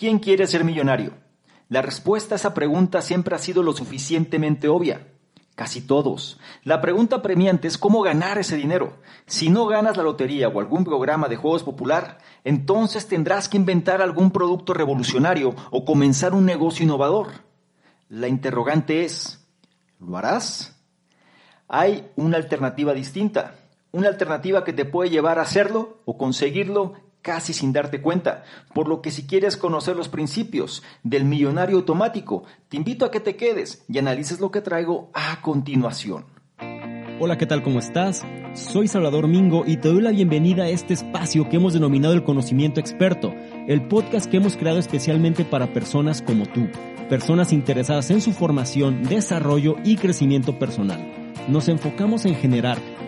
¿Quién quiere ser millonario? La respuesta a esa pregunta siempre ha sido lo suficientemente obvia. Casi todos. La pregunta premiante es cómo ganar ese dinero. Si no ganas la lotería o algún programa de juegos popular, entonces tendrás que inventar algún producto revolucionario o comenzar un negocio innovador. La interrogante es, ¿lo harás? Hay una alternativa distinta, una alternativa que te puede llevar a hacerlo o conseguirlo casi sin darte cuenta, por lo que si quieres conocer los principios del millonario automático, te invito a que te quedes y analices lo que traigo a continuación. Hola, ¿qué tal? ¿Cómo estás? Soy Salvador Mingo y te doy la bienvenida a este espacio que hemos denominado el conocimiento experto, el podcast que hemos creado especialmente para personas como tú, personas interesadas en su formación, desarrollo y crecimiento personal nos enfocamos en generar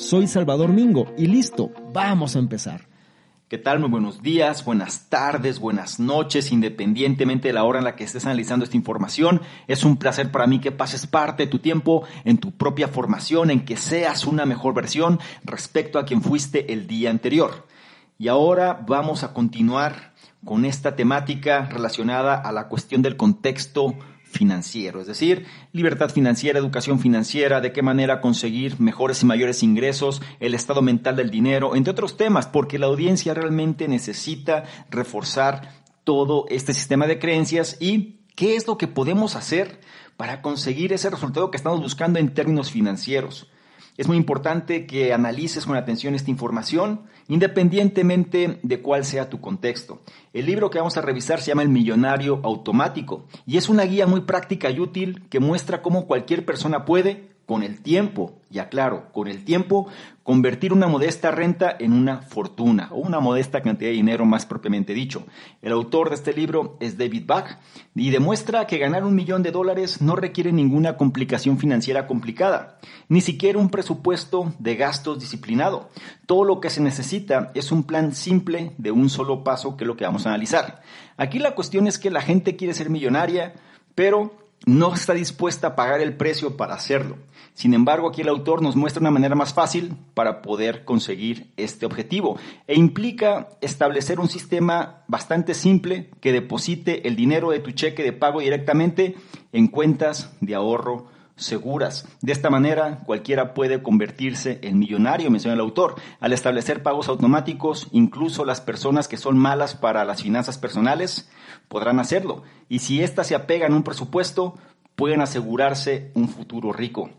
Soy Salvador Mingo y listo, vamos a empezar. ¿Qué tal? Muy buenos días, buenas tardes, buenas noches, independientemente de la hora en la que estés analizando esta información. Es un placer para mí que pases parte de tu tiempo en tu propia formación, en que seas una mejor versión respecto a quien fuiste el día anterior. Y ahora vamos a continuar con esta temática relacionada a la cuestión del contexto financiero, es decir, libertad financiera, educación financiera, de qué manera conseguir mejores y mayores ingresos, el estado mental del dinero, entre otros temas, porque la audiencia realmente necesita reforzar todo este sistema de creencias y qué es lo que podemos hacer para conseguir ese resultado que estamos buscando en términos financieros. Es muy importante que analices con atención esta información, independientemente de cuál sea tu contexto. El libro que vamos a revisar se llama El Millonario Automático y es una guía muy práctica y útil que muestra cómo cualquier persona puede, con el tiempo, ya claro, con el tiempo, convertir una modesta renta en una fortuna o una modesta cantidad de dinero más propiamente dicho. El autor de este libro es David Bach y demuestra que ganar un millón de dólares no requiere ninguna complicación financiera complicada, ni siquiera un presupuesto de gastos disciplinado. Todo lo que se necesita es un plan simple de un solo paso que es lo que vamos a analizar. Aquí la cuestión es que la gente quiere ser millonaria, pero no está dispuesta a pagar el precio para hacerlo. Sin embargo, aquí el autor nos muestra una manera más fácil para poder conseguir este objetivo e implica establecer un sistema bastante simple que deposite el dinero de tu cheque de pago directamente en cuentas de ahorro seguras. De esta manera, cualquiera puede convertirse en millonario, menciona el autor. Al establecer pagos automáticos, incluso las personas que son malas para las finanzas personales podrán hacerlo. Y si éstas se apegan a un presupuesto, pueden asegurarse un futuro rico.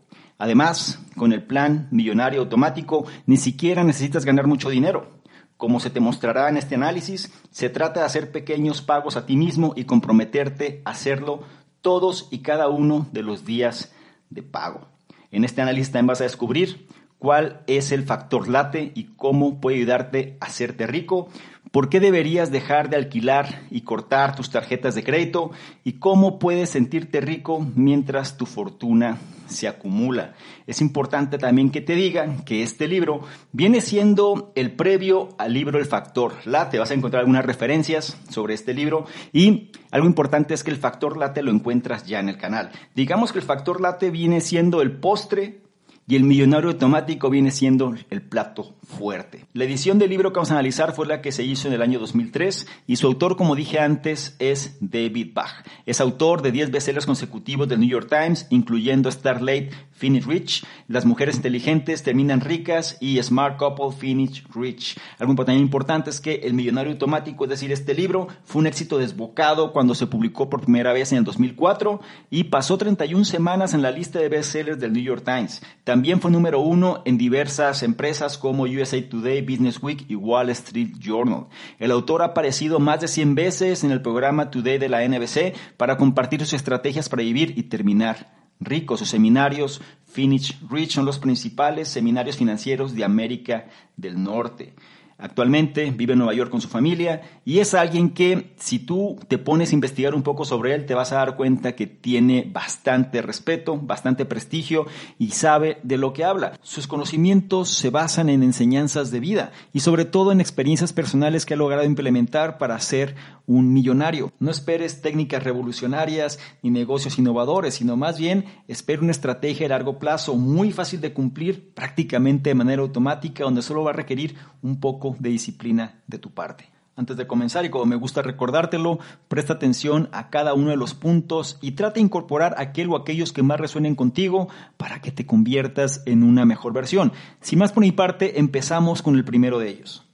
Además, con el plan millonario automático, ni siquiera necesitas ganar mucho dinero. Como se te mostrará en este análisis, se trata de hacer pequeños pagos a ti mismo y comprometerte a hacerlo todos y cada uno de los días de pago. En este análisis también vas a descubrir cuál es el factor late y cómo puede ayudarte a hacerte rico, por qué deberías dejar de alquilar y cortar tus tarjetas de crédito y cómo puedes sentirte rico mientras tu fortuna se acumula. Es importante también que te digan que este libro viene siendo el previo al libro El Factor Late. Vas a encontrar algunas referencias sobre este libro y algo importante es que el Factor Late lo encuentras ya en el canal. Digamos que el Factor Late viene siendo el postre y el millonario automático viene siendo el plato fuerte. La edición del libro que vamos a analizar fue la que se hizo en el año 2003 y su autor, como dije antes, es David Bach. Es autor de 10 bestsellers consecutivos del New York Times, incluyendo Starlight, Finish Rich, Las mujeres inteligentes terminan ricas y Smart Couple Finish Rich. Algo también importante es que El millonario automático, es decir, este libro, fue un éxito desbocado cuando se publicó por primera vez en el 2004 y pasó 31 semanas en la lista de bestsellers del New York Times. También fue número uno en diversas empresas como USA Today, Business Week y Wall Street Journal. El autor ha aparecido más de 100 veces en el programa Today de la NBC para compartir sus estrategias para vivir y terminar ricos. Sus seminarios Finish Rich son los principales seminarios financieros de América del Norte. Actualmente vive en Nueva York con su familia y es alguien que si tú te pones a investigar un poco sobre él te vas a dar cuenta que tiene bastante respeto, bastante prestigio y sabe de lo que habla. Sus conocimientos se basan en enseñanzas de vida y sobre todo en experiencias personales que ha logrado implementar para ser un millonario. No esperes técnicas revolucionarias ni negocios innovadores, sino más bien espera una estrategia de largo plazo muy fácil de cumplir prácticamente de manera automática donde solo va a requerir un poco de disciplina de tu parte. Antes de comenzar, y como me gusta recordártelo, presta atención a cada uno de los puntos y trata de incorporar aquel o aquellos que más resuenen contigo para que te conviertas en una mejor versión. Sin más por mi parte, empezamos con el primero de ellos.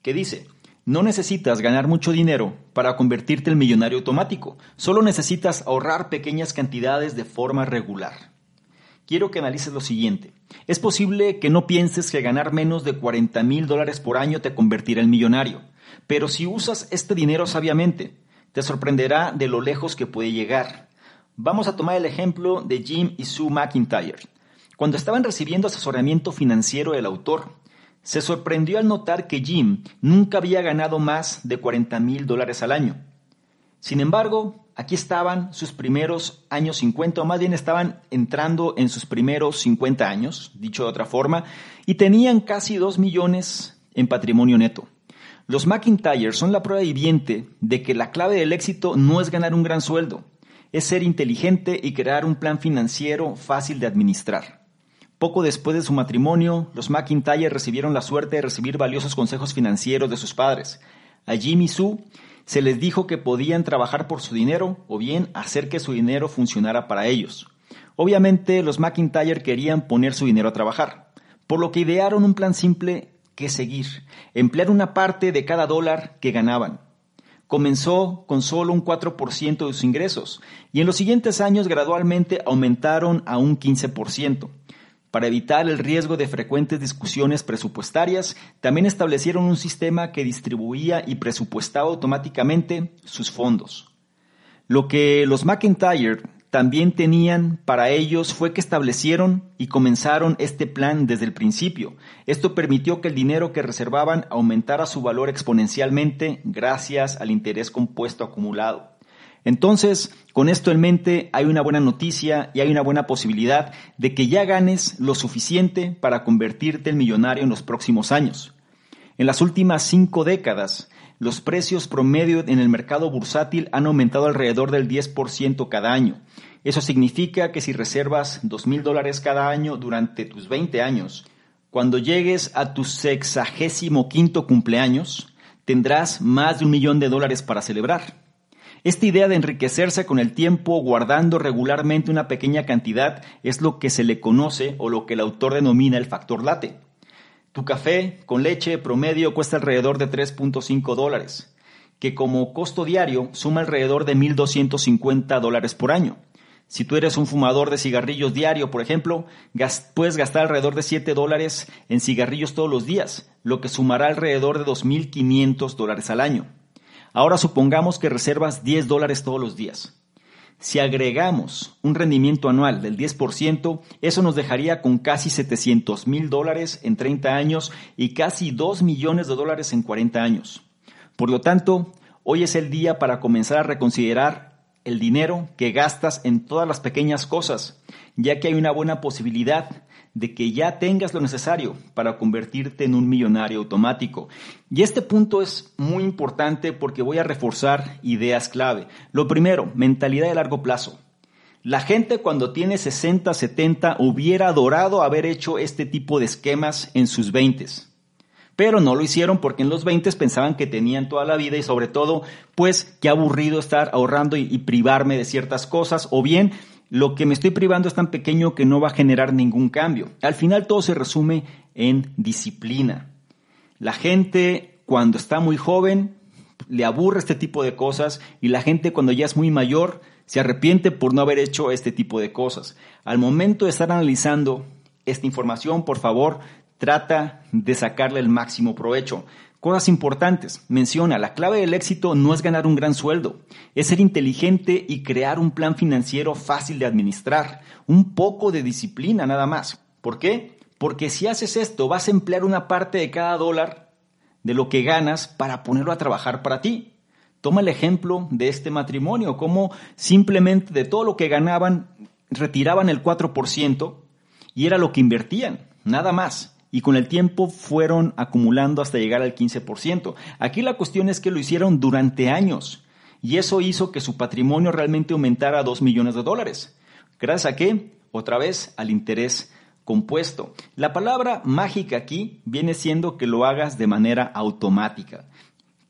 Que dice, no necesitas ganar mucho dinero para convertirte en millonario automático, solo necesitas ahorrar pequeñas cantidades de forma regular quiero que analices lo siguiente. Es posible que no pienses que ganar menos de 40 mil dólares por año te convertirá en millonario, pero si usas este dinero sabiamente, te sorprenderá de lo lejos que puede llegar. Vamos a tomar el ejemplo de Jim y Sue McIntyre. Cuando estaban recibiendo asesoramiento financiero del autor, se sorprendió al notar que Jim nunca había ganado más de 40 mil dólares al año. Sin embargo, aquí estaban sus primeros años 50, o más bien estaban entrando en sus primeros 50 años, dicho de otra forma, y tenían casi 2 millones en patrimonio neto. Los McIntyre son la prueba viviente de que la clave del éxito no es ganar un gran sueldo, es ser inteligente y crear un plan financiero fácil de administrar. Poco después de su matrimonio, los McIntyre recibieron la suerte de recibir valiosos consejos financieros de sus padres. A Jimmy Sue se les dijo que podían trabajar por su dinero o bien hacer que su dinero funcionara para ellos. Obviamente los McIntyre querían poner su dinero a trabajar, por lo que idearon un plan simple que seguir, emplear una parte de cada dólar que ganaban. Comenzó con solo un 4% de sus ingresos y en los siguientes años gradualmente aumentaron a un 15%. Para evitar el riesgo de frecuentes discusiones presupuestarias, también establecieron un sistema que distribuía y presupuestaba automáticamente sus fondos. Lo que los McIntyre también tenían para ellos fue que establecieron y comenzaron este plan desde el principio. Esto permitió que el dinero que reservaban aumentara su valor exponencialmente gracias al interés compuesto acumulado. Entonces, con esto en mente, hay una buena noticia y hay una buena posibilidad de que ya ganes lo suficiente para convertirte en millonario en los próximos años. En las últimas cinco décadas, los precios promedio en el mercado bursátil han aumentado alrededor del 10% cada año. Eso significa que si reservas dos mil dólares cada año durante tus 20 años, cuando llegues a tu sexagésimo quinto cumpleaños, tendrás más de un millón de dólares para celebrar. Esta idea de enriquecerse con el tiempo guardando regularmente una pequeña cantidad es lo que se le conoce o lo que el autor denomina el factor late. Tu café con leche promedio cuesta alrededor de 3.5 dólares, que como costo diario suma alrededor de 1.250 dólares por año. Si tú eres un fumador de cigarrillos diario, por ejemplo, puedes gastar alrededor de 7 dólares en cigarrillos todos los días, lo que sumará alrededor de 2.500 dólares al año. Ahora supongamos que reservas 10 dólares todos los días. Si agregamos un rendimiento anual del 10%, eso nos dejaría con casi 700 mil dólares en 30 años y casi 2 millones de dólares en 40 años. Por lo tanto, hoy es el día para comenzar a reconsiderar el dinero que gastas en todas las pequeñas cosas, ya que hay una buena posibilidad de que ya tengas lo necesario para convertirte en un millonario automático. Y este punto es muy importante porque voy a reforzar ideas clave. Lo primero, mentalidad de largo plazo. La gente cuando tiene 60, 70 hubiera adorado haber hecho este tipo de esquemas en sus 20 pero no lo hicieron porque en los 20 pensaban que tenían toda la vida y sobre todo, pues qué aburrido estar ahorrando y, y, privarme de ciertas cosas, o bien lo que me estoy privando es tan pequeño que no va a generar ningún cambio. Al final todo se resume en disciplina. La gente cuando está muy joven le aburre este tipo de cosas y la gente cuando ya es muy mayor se arrepiente por no haber hecho este tipo de cosas. Al momento de estar analizando esta información, por favor, trata de sacarle el máximo provecho. Cosas importantes. Menciona, la clave del éxito no es ganar un gran sueldo, es ser inteligente y crear un plan financiero fácil de administrar, un poco de disciplina nada más. ¿Por qué? Porque si haces esto vas a emplear una parte de cada dólar de lo que ganas para ponerlo a trabajar para ti. Toma el ejemplo de este matrimonio, como simplemente de todo lo que ganaban, retiraban el 4% y era lo que invertían, nada más. Y con el tiempo fueron acumulando hasta llegar al 15%. Aquí la cuestión es que lo hicieron durante años y eso hizo que su patrimonio realmente aumentara a 2 millones de dólares. ¿Gracias a qué? Otra vez al interés compuesto. La palabra mágica aquí viene siendo que lo hagas de manera automática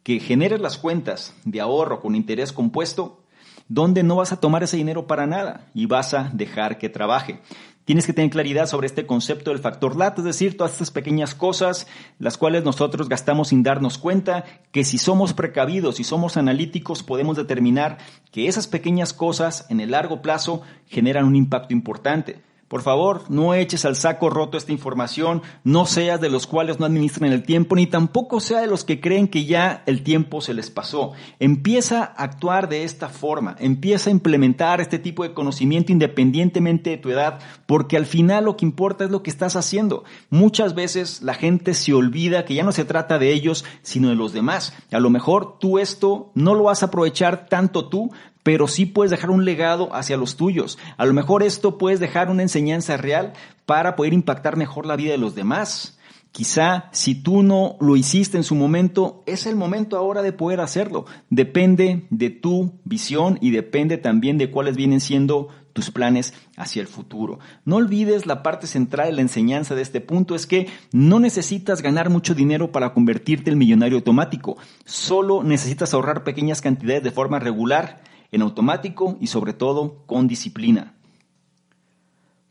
que generes las cuentas de ahorro con interés compuesto, donde no vas a tomar ese dinero para nada y vas a dejar que trabaje. Tienes que tener claridad sobre este concepto del factor LAT, es decir, todas estas pequeñas cosas, las cuales nosotros gastamos sin darnos cuenta, que si somos precavidos y somos analíticos podemos determinar que esas pequeñas cosas en el largo plazo generan un impacto importante. Por favor, no eches al saco roto esta información, no seas de los cuales no administran el tiempo, ni tampoco sea de los que creen que ya el tiempo se les pasó. Empieza a actuar de esta forma, empieza a implementar este tipo de conocimiento independientemente de tu edad, porque al final lo que importa es lo que estás haciendo. Muchas veces la gente se olvida que ya no se trata de ellos, sino de los demás. A lo mejor tú esto no lo vas a aprovechar tanto tú, pero sí puedes dejar un legado hacia los tuyos. A lo mejor esto puedes dejar una enseñanza real para poder impactar mejor la vida de los demás. Quizá si tú no lo hiciste en su momento, es el momento ahora de poder hacerlo. Depende de tu visión y depende también de cuáles vienen siendo tus planes hacia el futuro. No olvides la parte central de la enseñanza de este punto es que no necesitas ganar mucho dinero para convertirte en millonario automático. Solo necesitas ahorrar pequeñas cantidades de forma regular en automático y sobre todo con disciplina.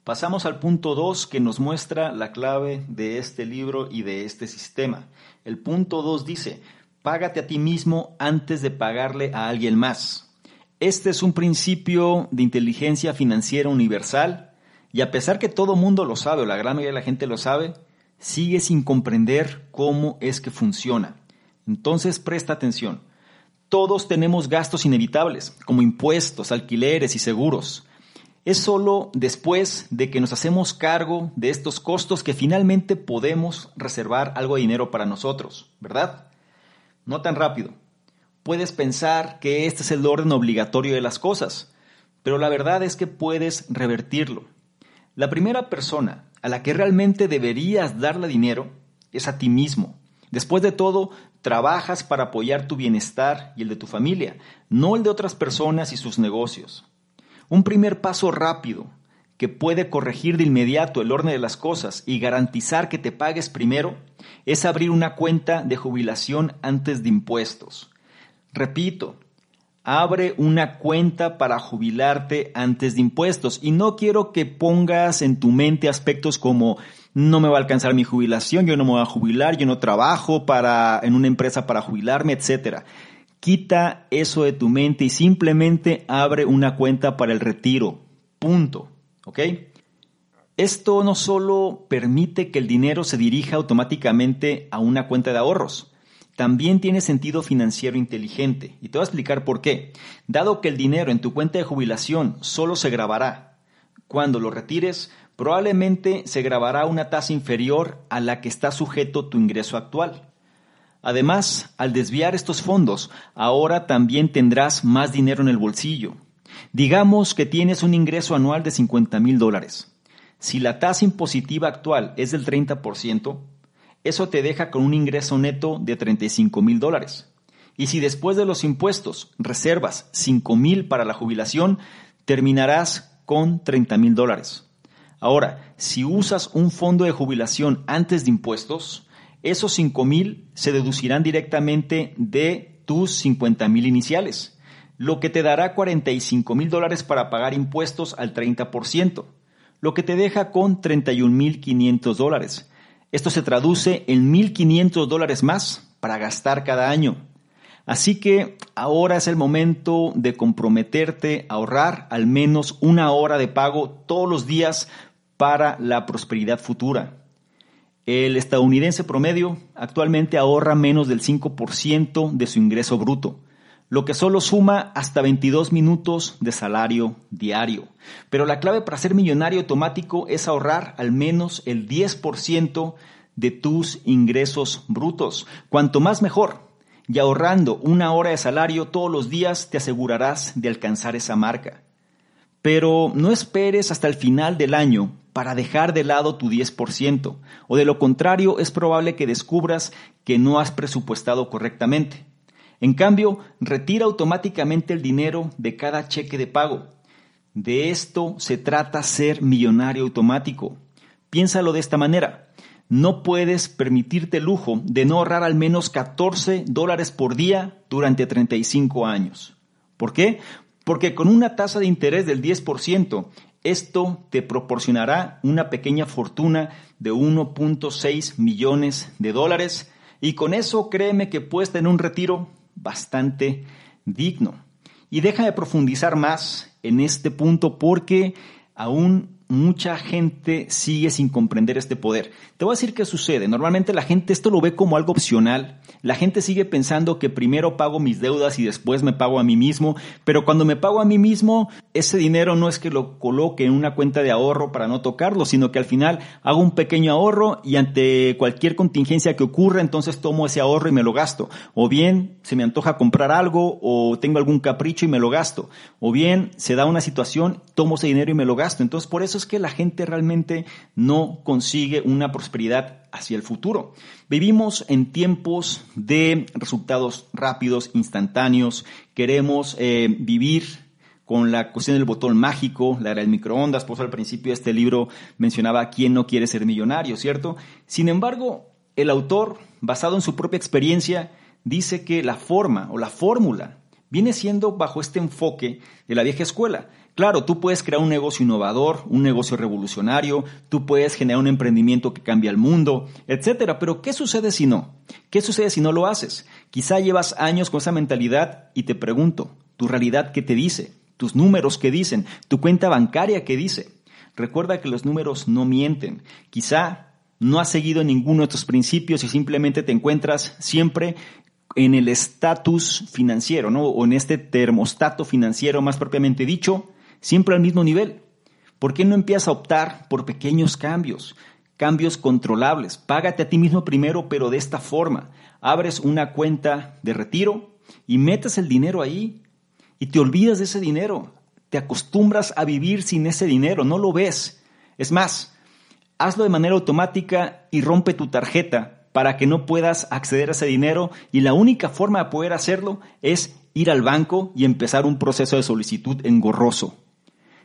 Pasamos al punto 2 que nos muestra la clave de este libro y de este sistema. El punto 2 dice, págate a ti mismo antes de pagarle a alguien más. Este es un principio de inteligencia financiera universal y a pesar que todo mundo lo sabe o la gran mayoría de la gente lo sabe, sigue sin comprender cómo es que funciona. Entonces presta atención. Todos tenemos gastos inevitables, como impuestos, alquileres y seguros. Es solo después de que nos hacemos cargo de estos costos que finalmente podemos reservar algo de dinero para nosotros, ¿verdad? No tan rápido. Puedes pensar que este es el orden obligatorio de las cosas, pero la verdad es que puedes revertirlo. La primera persona a la que realmente deberías darle dinero es a ti mismo. Después de todo, trabajas para apoyar tu bienestar y el de tu familia, no el de otras personas y sus negocios. Un primer paso rápido que puede corregir de inmediato el orden de las cosas y garantizar que te pagues primero es abrir una cuenta de jubilación antes de impuestos. Repito, abre una cuenta para jubilarte antes de impuestos y no quiero que pongas en tu mente aspectos como no me va a alcanzar mi jubilación, yo no me voy a jubilar, yo no trabajo para, en una empresa para jubilarme, etc. Quita eso de tu mente y simplemente abre una cuenta para el retiro. Punto. ¿Ok? Esto no solo permite que el dinero se dirija automáticamente a una cuenta de ahorros, también tiene sentido financiero inteligente. Y te voy a explicar por qué. Dado que el dinero en tu cuenta de jubilación solo se grabará cuando lo retires, probablemente se grabará una tasa inferior a la que está sujeto tu ingreso actual. Además, al desviar estos fondos, ahora también tendrás más dinero en el bolsillo. Digamos que tienes un ingreso anual de 50 mil dólares. Si la tasa impositiva actual es del 30%, eso te deja con un ingreso neto de 35 mil dólares. Y si después de los impuestos reservas 5 mil para la jubilación, terminarás con 30 mil dólares. Ahora, si usas un fondo de jubilación antes de impuestos, esos 5 mil se deducirán directamente de tus 50 mil iniciales, lo que te dará 45 mil dólares para pagar impuestos al 30%, lo que te deja con 31 mil 500 dólares. Esto se traduce en 1.500 dólares más para gastar cada año. Así que ahora es el momento de comprometerte a ahorrar al menos una hora de pago todos los días para la prosperidad futura. El estadounidense promedio actualmente ahorra menos del 5% de su ingreso bruto, lo que solo suma hasta 22 minutos de salario diario. Pero la clave para ser millonario automático es ahorrar al menos el 10% de tus ingresos brutos. Cuanto más mejor. Y ahorrando una hora de salario todos los días te asegurarás de alcanzar esa marca. Pero no esperes hasta el final del año para dejar de lado tu 10%, o de lo contrario es probable que descubras que no has presupuestado correctamente. En cambio, retira automáticamente el dinero de cada cheque de pago. De esto se trata ser millonario automático. Piénsalo de esta manera. No puedes permitirte el lujo de no ahorrar al menos 14 dólares por día durante 35 años. ¿Por qué? Porque con una tasa de interés del 10%, esto te proporcionará una pequeña fortuna de 1.6 millones de dólares y con eso créeme que puedes tener un retiro bastante digno. Y deja de profundizar más en este punto porque aún mucha gente sigue sin comprender este poder. Te voy a decir qué sucede. Normalmente la gente esto lo ve como algo opcional. La gente sigue pensando que primero pago mis deudas y después me pago a mí mismo, pero cuando me pago a mí mismo, ese dinero no es que lo coloque en una cuenta de ahorro para no tocarlo, sino que al final hago un pequeño ahorro y ante cualquier contingencia que ocurra, entonces tomo ese ahorro y me lo gasto. O bien se me antoja comprar algo o tengo algún capricho y me lo gasto. O bien se da una situación, tomo ese dinero y me lo gasto. Entonces por eso es que la gente realmente no consigue una prosperidad hacia el futuro. Vivimos en tiempos de resultados rápidos, instantáneos. Queremos eh, vivir con la cuestión del botón mágico, la era del microondas. Por eso al principio de este libro mencionaba quién no quiere ser millonario, ¿cierto? Sin embargo, el autor, basado en su propia experiencia, dice que la forma o la fórmula viene siendo bajo este enfoque de la vieja escuela. Claro, tú puedes crear un negocio innovador, un negocio revolucionario, tú puedes generar un emprendimiento que cambia el mundo, etcétera. Pero ¿qué sucede si no? ¿Qué sucede si no lo haces? Quizá llevas años con esa mentalidad y te pregunto, ¿tu realidad qué te dice? ¿Tus números qué dicen? ¿Tu cuenta bancaria qué dice? Recuerda que los números no mienten. Quizá no has seguido ninguno de tus principios y simplemente te encuentras siempre en el estatus financiero, ¿no? O en este termostato financiero más propiamente dicho, siempre al mismo nivel. ¿Por qué no empiezas a optar por pequeños cambios? Cambios controlables. Págate a ti mismo primero, pero de esta forma. Abres una cuenta de retiro y metes el dinero ahí y te olvidas de ese dinero. Te acostumbras a vivir sin ese dinero, no lo ves. Es más, hazlo de manera automática y rompe tu tarjeta para que no puedas acceder a ese dinero y la única forma de poder hacerlo es ir al banco y empezar un proceso de solicitud engorroso.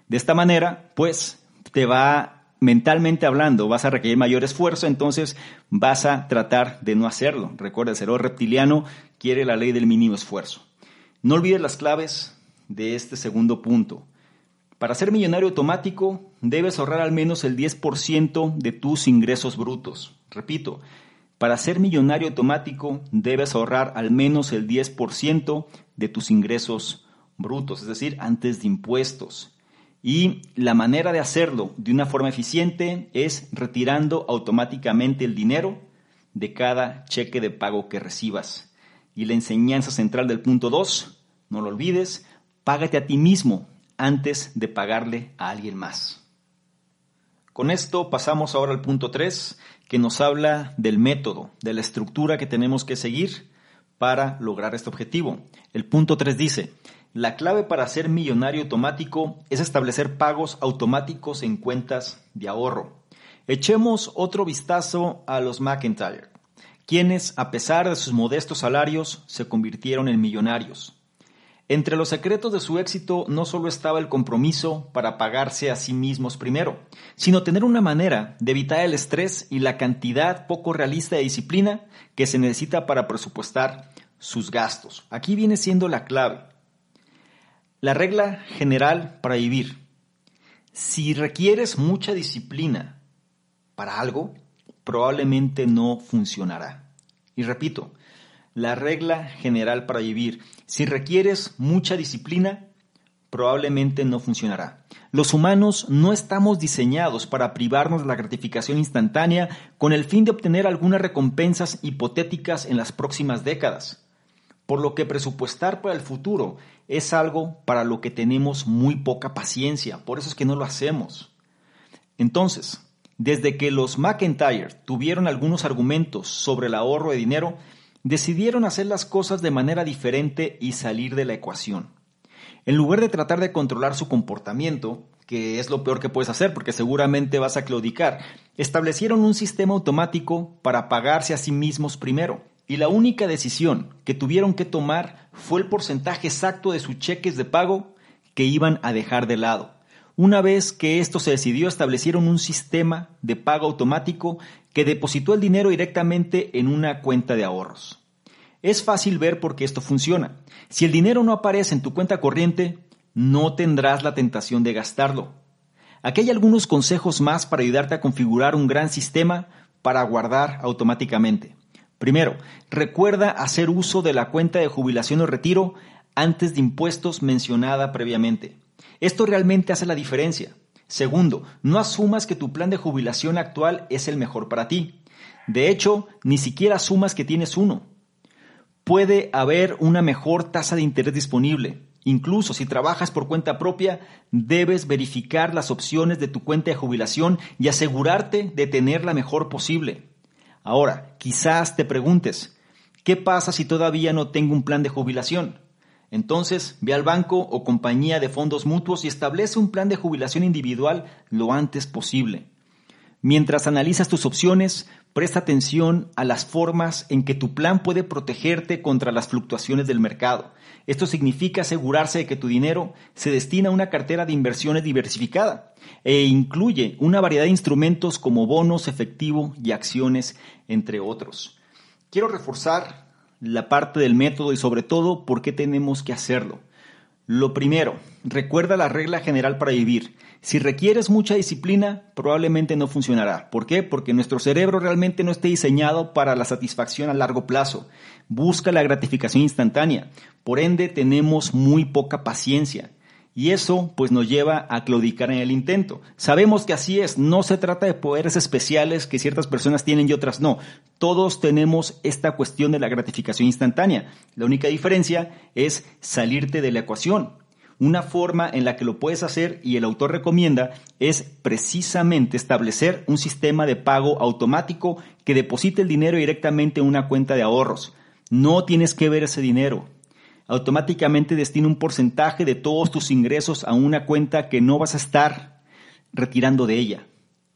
De esta manera, pues, te va mentalmente hablando, vas a requerir mayor esfuerzo, entonces vas a tratar de no hacerlo. Recuerda, el cerebro reptiliano quiere la ley del mínimo esfuerzo. No olvides las claves de este segundo punto. Para ser millonario automático, debes ahorrar al menos el 10% de tus ingresos brutos. Repito, para ser millonario automático, debes ahorrar al menos el 10% de tus ingresos brutos, es decir, antes de impuestos. Y la manera de hacerlo de una forma eficiente es retirando automáticamente el dinero de cada cheque de pago que recibas. Y la enseñanza central del punto 2, no lo olvides, págate a ti mismo antes de pagarle a alguien más. Con esto pasamos ahora al punto 3, que nos habla del método, de la estructura que tenemos que seguir para lograr este objetivo. El punto 3 dice, la clave para ser millonario automático es establecer pagos automáticos en cuentas de ahorro. Echemos otro vistazo a los McIntyre, quienes, a pesar de sus modestos salarios, se convirtieron en millonarios. Entre los secretos de su éxito no solo estaba el compromiso para pagarse a sí mismos primero, sino tener una manera de evitar el estrés y la cantidad poco realista de disciplina que se necesita para presupuestar sus gastos. Aquí viene siendo la clave. La regla general para vivir. Si requieres mucha disciplina para algo, probablemente no funcionará. Y repito, la regla general para vivir. Si requieres mucha disciplina, probablemente no funcionará. Los humanos no estamos diseñados para privarnos de la gratificación instantánea con el fin de obtener algunas recompensas hipotéticas en las próximas décadas por lo que presupuestar para el futuro es algo para lo que tenemos muy poca paciencia, por eso es que no lo hacemos. Entonces, Desde que los McIntyre tuvieron algunos argumentos sobre el ahorro de dinero, decidieron hacer las cosas de manera diferente y salir de la ecuación. En lugar de tratar de controlar su comportamiento, que es lo peor que puedes hacer porque seguramente vas a claudicar, establecieron un sistema automático para pagarse a sí mismos primero. Y la única decisión que tuvieron que tomar fue el porcentaje exacto de sus cheques de pago que iban a dejar de lado. Una vez que esto se decidió, establecieron un sistema de pago automático que depositó el dinero directamente en una cuenta de ahorros. Es fácil ver por qué esto funciona. Si el dinero no aparece en tu cuenta corriente, no tendrás la tentación de gastarlo. Aquí hay algunos consejos más para ayudarte a configurar un gran sistema para guardar automáticamente. Primero, recuerda hacer uso de la cuenta de jubilación o retiro antes de impuestos mencionada previamente. Esto realmente hace la diferencia. Segundo, no asumas que tu plan de jubilación actual es el mejor para ti. De hecho, ni siquiera asumas que tienes uno. Puede haber una mejor tasa de interés disponible. Incluso si trabajas por cuenta propia, debes verificar las opciones de tu cuenta de jubilación y asegurarte de tener la mejor posible. Ahora, quizás te preguntes, ¿qué pasa si todavía no tengo un plan de jubilación? Entonces, ve al banco o compañía de fondos mutuos y establece un plan de jubilación individual lo antes posible. Mientras analizas tus opciones, presta atención a las formas en que tu plan puede protegerte contra las fluctuaciones del mercado. Esto significa asegurarse de que tu dinero se destina a una cartera de inversiones diversificada e incluye una variedad de instrumentos como bonos, efectivo y acciones, entre otros. Quiero reforzar la parte del método y sobre todo por qué tenemos que hacerlo. Lo primero, recuerda la regla general para vivir. Si requieres mucha disciplina, probablemente no funcionará. ¿Por qué? Porque nuestro cerebro realmente no está diseñado para la satisfacción a largo plazo. Busca la gratificación instantánea. Por ende, tenemos muy poca paciencia. Y eso pues nos lleva a claudicar en el intento. Sabemos que así es, no se trata de poderes especiales que ciertas personas tienen y otras no. Todos tenemos esta cuestión de la gratificación instantánea. La única diferencia es salirte de la ecuación. Una forma en la que lo puedes hacer y el autor recomienda es precisamente establecer un sistema de pago automático que deposite el dinero directamente en una cuenta de ahorros. No tienes que ver ese dinero, automáticamente destina un porcentaje de todos tus ingresos a una cuenta que no vas a estar retirando de ella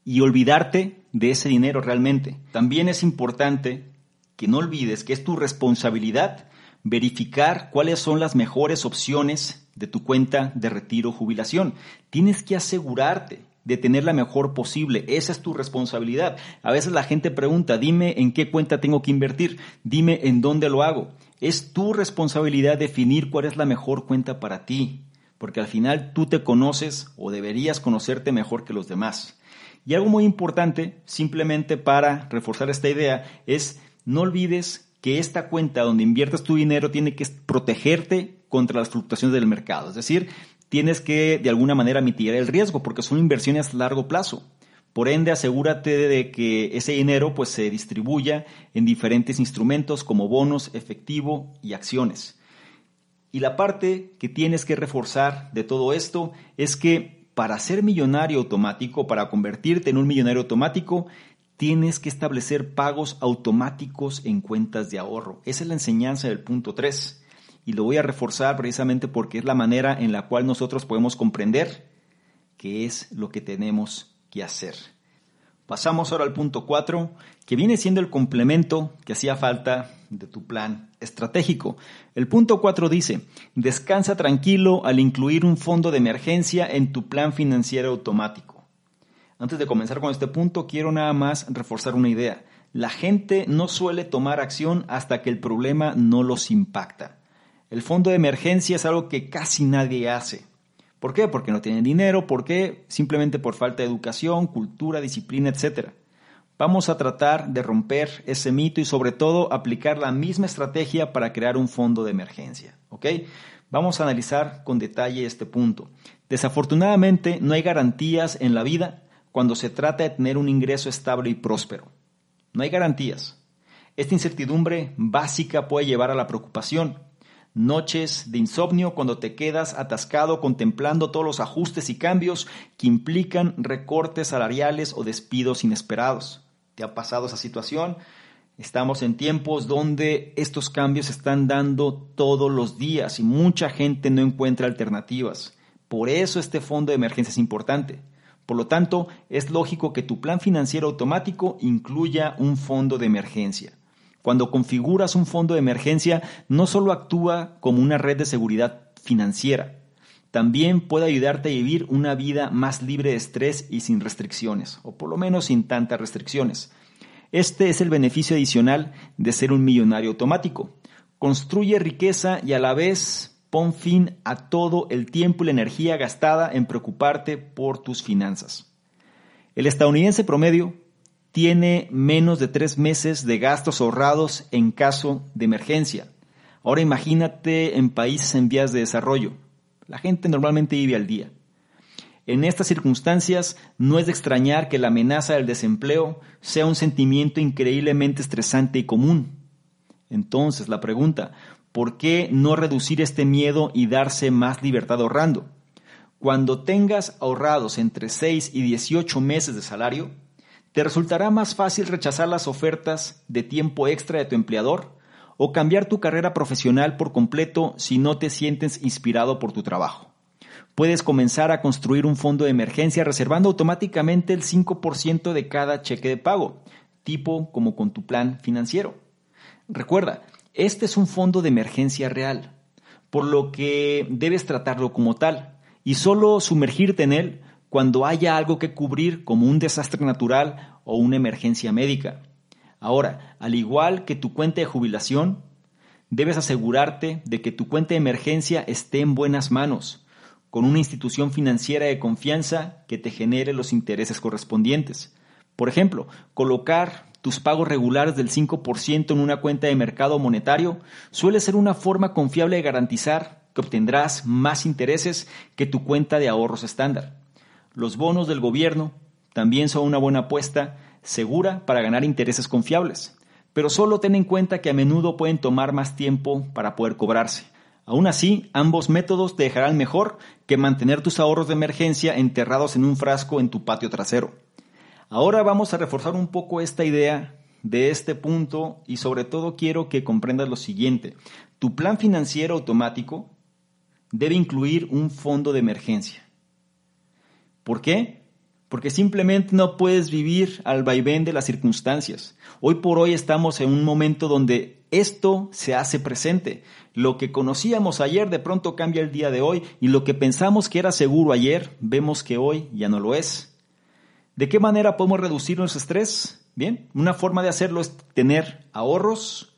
y olvidarte de ese dinero realmente. También es importante que no olvides que es tu responsabilidad verificar cuáles son las mejores opciones de tu cuenta de retiro jubilación. Tienes que asegurarte de tener la mejor posible. Esa es tu responsabilidad. A veces la gente pregunta, dime en qué cuenta tengo que invertir, dime en dónde lo hago. Es tu responsabilidad definir cuál es la mejor cuenta para ti, porque al final tú te conoces o deberías conocerte mejor que los demás. Y algo muy importante, simplemente para reforzar esta idea, es no olvides que esta cuenta donde inviertas tu dinero tiene que protegerte contra las fluctuaciones del mercado. Es decir, tienes que de alguna manera mitigar el riesgo porque son inversiones a largo plazo. Por ende, asegúrate de que ese dinero pues, se distribuya en diferentes instrumentos como bonos, efectivo y acciones. Y la parte que tienes que reforzar de todo esto es que para ser millonario automático, para convertirte en un millonario automático, tienes que establecer pagos automáticos en cuentas de ahorro. Esa es la enseñanza del punto 3 y lo voy a reforzar precisamente porque es la manera en la cual nosotros podemos comprender qué es lo que tenemos que hacer. Pasamos ahora al punto 4, que viene siendo el complemento que hacía falta de tu plan estratégico. El punto 4 dice, descansa tranquilo al incluir un fondo de emergencia en tu plan financiero automático. Antes de comenzar con este punto, quiero nada más reforzar una idea. La gente no suele tomar acción hasta que el problema no los impacta. El fondo de emergencia es algo que casi nadie hace. ¿Por qué? Porque no tienen dinero, ¿por qué? Simplemente por falta de educación, cultura, disciplina, etc. Vamos a tratar de romper ese mito y sobre todo aplicar la misma estrategia para crear un fondo de emergencia. ¿Ok? Vamos a analizar con detalle este punto. Desafortunadamente no hay garantías en la vida cuando se trata de tener un ingreso estable y próspero. No hay garantías. Esta incertidumbre básica puede llevar a la preocupación, Noches de insomnio cuando te quedas atascado contemplando todos los ajustes y cambios que implican recortes salariales o despidos inesperados. ¿Te ha pasado esa situación? Estamos en tiempos donde estos cambios se están dando todos los días y mucha gente no encuentra alternativas. Por eso este fondo de emergencia es importante. Por lo tanto, es lógico que tu plan financiero automático incluya un fondo de emergencia. Cuando configuras un fondo de emergencia, no solo actúa como una red de seguridad financiera, también puede ayudarte a vivir una vida más libre de estrés y sin restricciones, o por lo menos sin tantas restricciones. Este es el beneficio adicional de ser un millonario automático. Construye riqueza y a la vez pon fin a todo el tiempo y la energía gastada en preocuparte por tus finanzas. El estadounidense promedio tiene menos de tres meses de gastos ahorrados en caso de emergencia. Ahora imagínate en países en vías de desarrollo. La gente normalmente vive al día. En estas circunstancias no es de extrañar que la amenaza del desempleo sea un sentimiento increíblemente estresante y común. Entonces, la pregunta, ¿por qué no reducir este miedo y darse más libertad ahorrando? Cuando tengas ahorrados entre 6 y 18 meses de salario, ¿Te resultará más fácil rechazar las ofertas de tiempo extra de tu empleador o cambiar tu carrera profesional por completo si no te sientes inspirado por tu trabajo? Puedes comenzar a construir un fondo de emergencia reservando automáticamente el 5% de cada cheque de pago, tipo como con tu plan financiero. Recuerda, este es un fondo de emergencia real, por lo que debes tratarlo como tal y solo sumergirte en él cuando haya algo que cubrir como un desastre natural o una emergencia médica. Ahora, al igual que tu cuenta de jubilación, debes asegurarte de que tu cuenta de emergencia esté en buenas manos, con una institución financiera de confianza que te genere los intereses correspondientes. Por ejemplo, colocar tus pagos regulares del 5% en una cuenta de mercado monetario suele ser una forma confiable de garantizar que obtendrás más intereses que tu cuenta de ahorros estándar. Los bonos del gobierno también son una buena apuesta segura para ganar intereses confiables, pero solo ten en cuenta que a menudo pueden tomar más tiempo para poder cobrarse. Aún así, ambos métodos te dejarán mejor que mantener tus ahorros de emergencia enterrados en un frasco en tu patio trasero. Ahora vamos a reforzar un poco esta idea de este punto y sobre todo quiero que comprendas lo siguiente. Tu plan financiero automático debe incluir un fondo de emergencia. ¿Por qué? Porque simplemente no puedes vivir al vaivén de las circunstancias. Hoy por hoy estamos en un momento donde esto se hace presente. Lo que conocíamos ayer de pronto cambia el día de hoy y lo que pensamos que era seguro ayer, vemos que hoy ya no lo es. ¿De qué manera podemos reducir nuestro estrés? Bien, una forma de hacerlo es tener ahorros,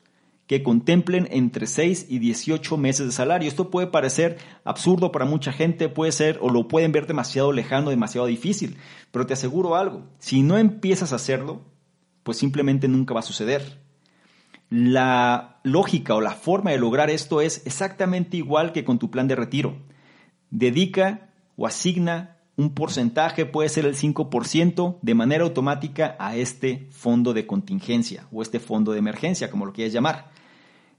que contemplen entre 6 y 18 meses de salario. Esto puede parecer absurdo para mucha gente, puede ser o lo pueden ver demasiado lejano, demasiado difícil, pero te aseguro algo, si no empiezas a hacerlo, pues simplemente nunca va a suceder. La lógica o la forma de lograr esto es exactamente igual que con tu plan de retiro. Dedica o asigna un porcentaje, puede ser el 5%, de manera automática a este fondo de contingencia o este fondo de emergencia, como lo quieras llamar.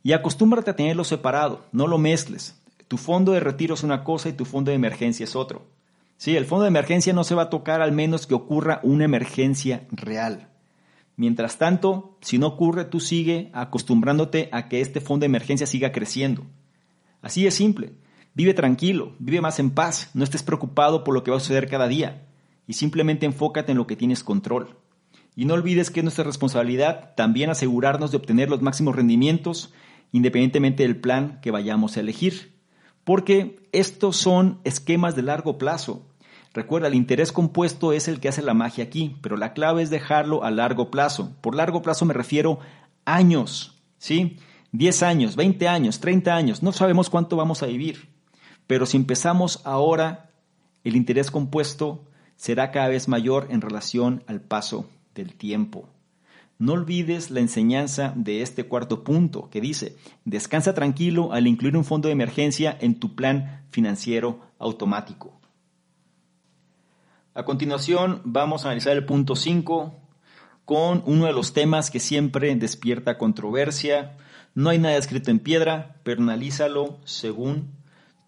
Y acostúmbrate a tenerlo separado, no lo mezcles. Tu fondo de retiro es una cosa y tu fondo de emergencia es otro. Sí, el fondo de emergencia no se va a tocar al menos que ocurra una emergencia real. Mientras tanto, si no ocurre, tú sigue acostumbrándote a que este fondo de emergencia siga creciendo. Así es simple. Vive tranquilo, vive más en paz, no estés preocupado por lo que va a suceder cada día y simplemente enfócate en lo que tienes control. Y no olvides que es nuestra responsabilidad también asegurarnos de obtener los máximos rendimientos independientemente del plan que vayamos a elegir. Porque estos son esquemas de largo plazo. Recuerda, el interés compuesto es el que hace la magia aquí, pero la clave es dejarlo a largo plazo. Por largo plazo me refiero años, ¿sí? 10 años, 20 años, 30 años, no sabemos cuánto vamos a vivir. Pero si empezamos ahora, el interés compuesto será cada vez mayor en relación al paso del tiempo. No olvides la enseñanza de este cuarto punto que dice, descansa tranquilo al incluir un fondo de emergencia en tu plan financiero automático. A continuación vamos a analizar el punto 5 con uno de los temas que siempre despierta controversia. No hay nada escrito en piedra, personalízalo según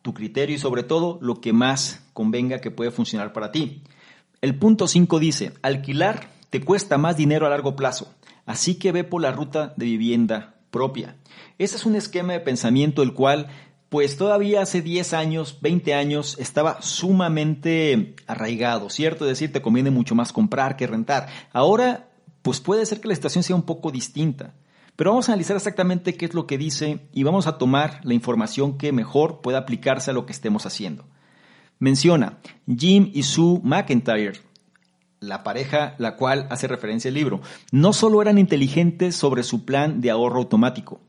tu criterio y sobre todo lo que más convenga que puede funcionar para ti. El punto 5 dice, alquilar te cuesta más dinero a largo plazo, así que ve por la ruta de vivienda propia. Ese es un esquema de pensamiento el cual pues todavía hace 10 años, 20 años, estaba sumamente arraigado, ¿cierto? Es decir, te conviene mucho más comprar que rentar. Ahora, pues puede ser que la situación sea un poco distinta. Pero vamos a analizar exactamente qué es lo que dice y vamos a tomar la información que mejor pueda aplicarse a lo que estemos haciendo. Menciona Jim y Sue McIntyre, la pareja la cual hace referencia al libro, no solo eran inteligentes sobre su plan de ahorro automático,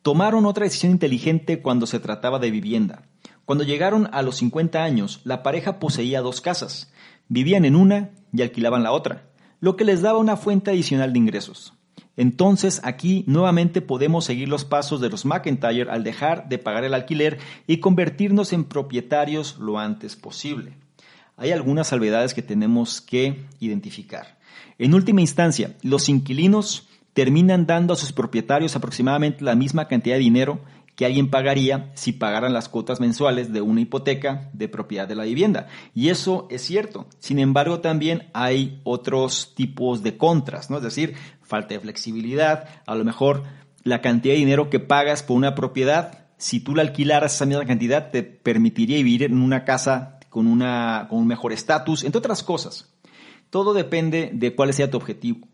tomaron otra decisión inteligente cuando se trataba de vivienda. Cuando llegaron a los 50 años, la pareja poseía dos casas, vivían en una y alquilaban la otra, lo que les daba una fuente adicional de ingresos. Entonces aquí nuevamente podemos seguir los pasos de los McIntyre al dejar de pagar el alquiler y convertirnos en propietarios lo antes posible hay algunas salvedades que tenemos que identificar. En última instancia, los inquilinos terminan dando a sus propietarios aproximadamente la misma cantidad de dinero que alguien pagaría si pagaran las cuotas mensuales de una hipoteca de propiedad de la vivienda. Y eso es cierto. Sin embargo, también hay otros tipos de contras, ¿no? Es decir, falta de flexibilidad, a lo mejor la cantidad de dinero que pagas por una propiedad, si tú la alquilaras esa misma cantidad, te permitiría vivir en una casa con, una, con un mejor estatus, entre otras cosas. Todo depende de cuál sea tu objetivo.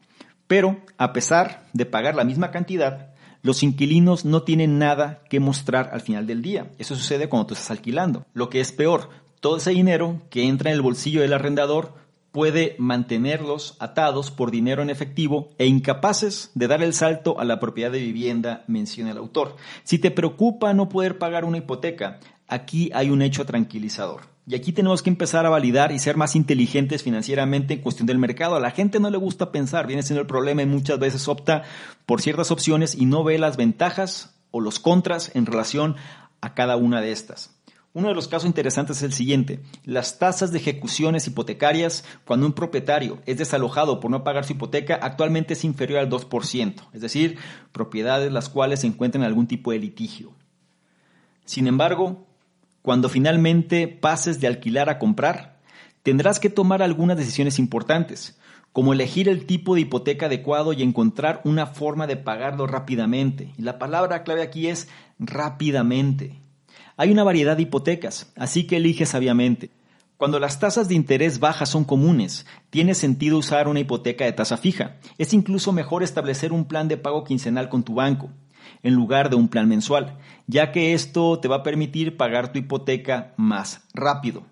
Pero, a pesar de pagar la misma cantidad, los inquilinos no tienen nada que mostrar al final del día. Eso sucede cuando tú estás alquilando. Lo que es peor, todo ese dinero que entra en el bolsillo del arrendador puede mantenerlos atados por dinero en efectivo e incapaces de dar el salto a la propiedad de vivienda, menciona el autor. Si te preocupa no poder pagar una hipoteca, aquí hay un hecho tranquilizador. Y aquí tenemos que empezar a validar y ser más inteligentes financieramente en cuestión del mercado. A la gente no le gusta pensar, viene siendo el problema y muchas veces opta por ciertas opciones y no ve las ventajas o los contras en relación a cada una de estas. Uno de los casos interesantes es el siguiente. Las tasas de ejecuciones hipotecarias cuando un propietario es desalojado por no pagar su hipoteca actualmente es inferior al 2%, es decir, propiedades las cuales se encuentran en algún tipo de litigio. Sin embargo, cuando finalmente pases de alquilar a comprar, tendrás que tomar algunas decisiones importantes, como elegir el tipo de hipoteca adecuado y encontrar una forma de pagarlo rápidamente. Y la palabra clave aquí es rápidamente. Hay una variedad de hipotecas, así que elige sabiamente. Cuando las tasas de interés bajas son comunes, tiene sentido usar una hipoteca de tasa fija. Es incluso mejor establecer un plan de pago quincenal con tu banco en lugar de un plan mensual, ya que esto te va a permitir pagar tu hipoteca más rápido.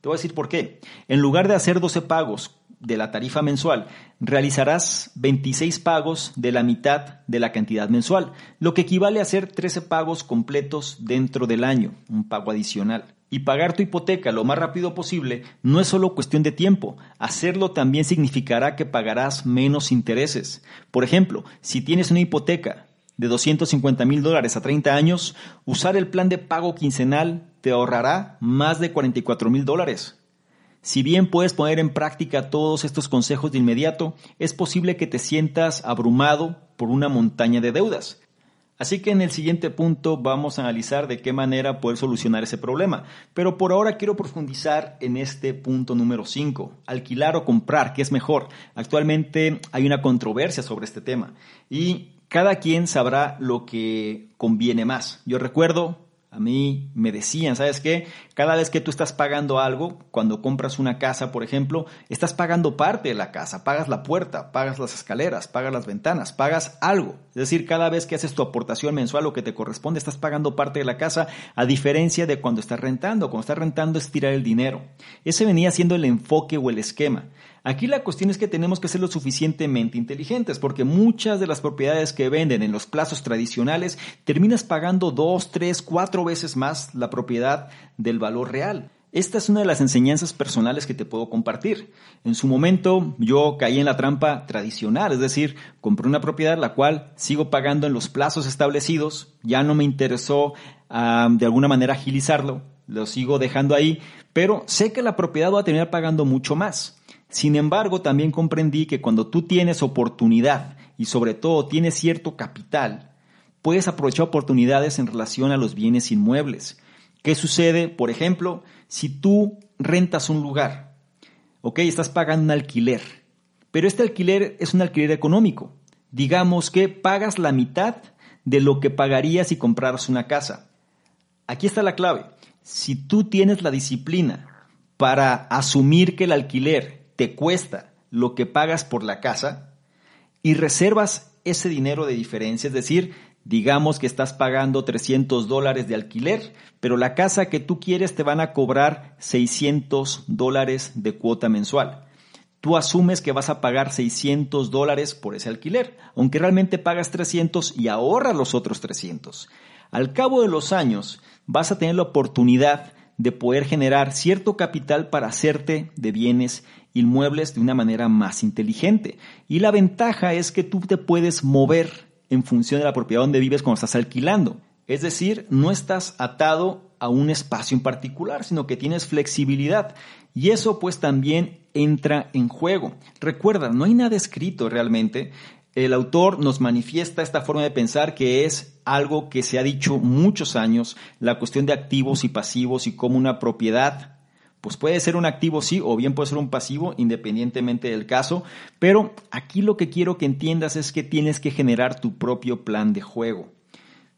Te voy a decir por qué. En lugar de hacer 12 pagos de la tarifa mensual, realizarás 26 pagos de la mitad de la cantidad mensual, lo que equivale a hacer 13 pagos completos dentro del año, un pago adicional. Y pagar tu hipoteca lo más rápido posible no es solo cuestión de tiempo, hacerlo también significará que pagarás menos intereses. Por ejemplo, si tienes una hipoteca de 250 mil dólares a 30 años, usar el plan de pago quincenal te ahorrará más de 44 mil dólares. Si bien puedes poner en práctica todos estos consejos de inmediato, es posible que te sientas abrumado por una montaña de deudas. Así que en el siguiente punto vamos a analizar de qué manera poder solucionar ese problema. Pero por ahora quiero profundizar en este punto número 5, alquilar o comprar, ¿qué es mejor? Actualmente hay una controversia sobre este tema y cada quien sabrá lo que conviene más. Yo recuerdo, a mí me decían, ¿sabes qué? Cada vez que tú estás pagando algo, cuando compras una casa, por ejemplo, estás pagando parte de la casa, pagas la puerta, pagas las escaleras, pagas las ventanas, pagas algo. Es decir, cada vez que haces tu aportación mensual, lo que te corresponde, estás pagando parte de la casa, a diferencia de cuando estás rentando. Cuando estás rentando es tirar el dinero. Ese venía siendo el enfoque o el esquema. Aquí la cuestión es que tenemos que ser lo suficientemente inteligentes, porque muchas de las propiedades que venden en los plazos tradicionales terminas pagando dos, tres, cuatro veces más la propiedad del valor real. Esta es una de las enseñanzas personales que te puedo compartir. En su momento yo caí en la trampa tradicional, es decir, compré una propiedad la cual sigo pagando en los plazos establecidos, ya no me interesó de alguna manera agilizarlo, lo sigo dejando ahí, pero sé que la propiedad va a terminar pagando mucho más. Sin embargo, también comprendí que cuando tú tienes oportunidad y sobre todo tienes cierto capital, puedes aprovechar oportunidades en relación a los bienes inmuebles. ¿Qué sucede? Por ejemplo, si tú rentas un lugar, ok, estás pagando un alquiler, pero este alquiler es un alquiler económico. Digamos que pagas la mitad de lo que pagarías si compraras una casa. Aquí está la clave. Si tú tienes la disciplina para asumir que el alquiler te cuesta lo que pagas por la casa y reservas ese dinero de diferencia, es decir, digamos que estás pagando 300 dólares de alquiler, pero la casa que tú quieres te van a cobrar 600 dólares de cuota mensual. Tú asumes que vas a pagar 600 dólares por ese alquiler, aunque realmente pagas 300 y ahorras los otros 300. Al cabo de los años, vas a tener la oportunidad de poder generar cierto capital para hacerte de bienes inmuebles de una manera más inteligente. Y la ventaja es que tú te puedes mover en función de la propiedad donde vives cuando estás alquilando. Es decir, no estás atado a un espacio en particular, sino que tienes flexibilidad. Y eso pues también entra en juego. Recuerda, no hay nada escrito realmente. El autor nos manifiesta esta forma de pensar que es algo que se ha dicho muchos años, la cuestión de activos y pasivos y cómo una propiedad pues puede ser un activo sí o bien puede ser un pasivo independientemente del caso, pero aquí lo que quiero que entiendas es que tienes que generar tu propio plan de juego.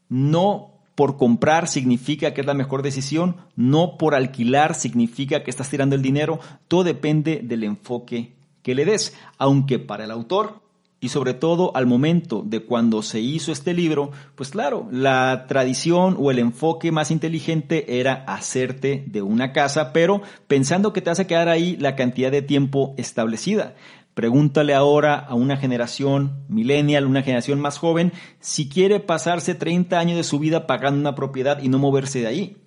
No por comprar significa que es la mejor decisión, no por alquilar significa que estás tirando el dinero, todo depende del enfoque que le des, aunque para el autor y sobre todo al momento de cuando se hizo este libro, pues claro, la tradición o el enfoque más inteligente era hacerte de una casa, pero pensando que te a quedar ahí la cantidad de tiempo establecida. Pregúntale ahora a una generación millennial, una generación más joven, si quiere pasarse 30 años de su vida pagando una propiedad y no moverse de ahí.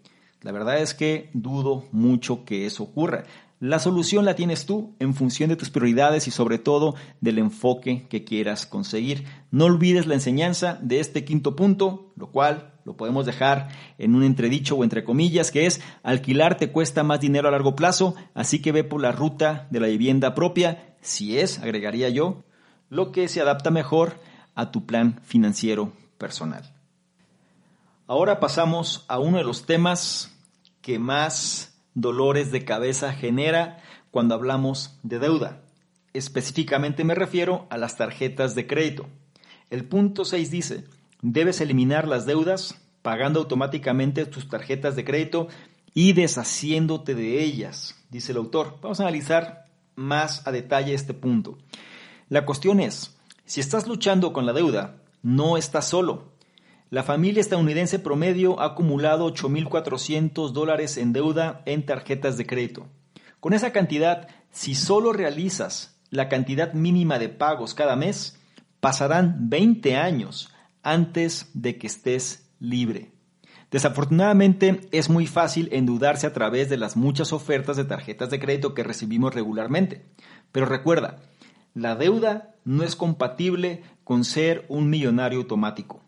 La verdad es que dudo mucho que eso ocurra. La solución la tienes tú en función de tus prioridades y sobre todo del enfoque que quieras conseguir. No olvides la enseñanza de este quinto punto, lo cual lo podemos dejar en un entredicho o entre comillas, que es alquilar te cuesta más dinero a largo plazo, así que ve por la ruta de la vivienda propia, si es, agregaría yo, lo que se adapta mejor a tu plan financiero personal. Ahora pasamos a uno de los temas que más dolores de cabeza genera cuando hablamos de deuda. Específicamente me refiero a las tarjetas de crédito. El punto 6 dice, debes eliminar las deudas pagando automáticamente tus tarjetas de crédito y deshaciéndote de ellas, dice el autor. Vamos a analizar más a detalle este punto. La cuestión es, si estás luchando con la deuda, no estás solo. La familia estadounidense promedio ha acumulado 8.400 dólares en deuda en tarjetas de crédito. Con esa cantidad, si solo realizas la cantidad mínima de pagos cada mes, pasarán 20 años antes de que estés libre. Desafortunadamente es muy fácil endeudarse a través de las muchas ofertas de tarjetas de crédito que recibimos regularmente. Pero recuerda, la deuda no es compatible con ser un millonario automático.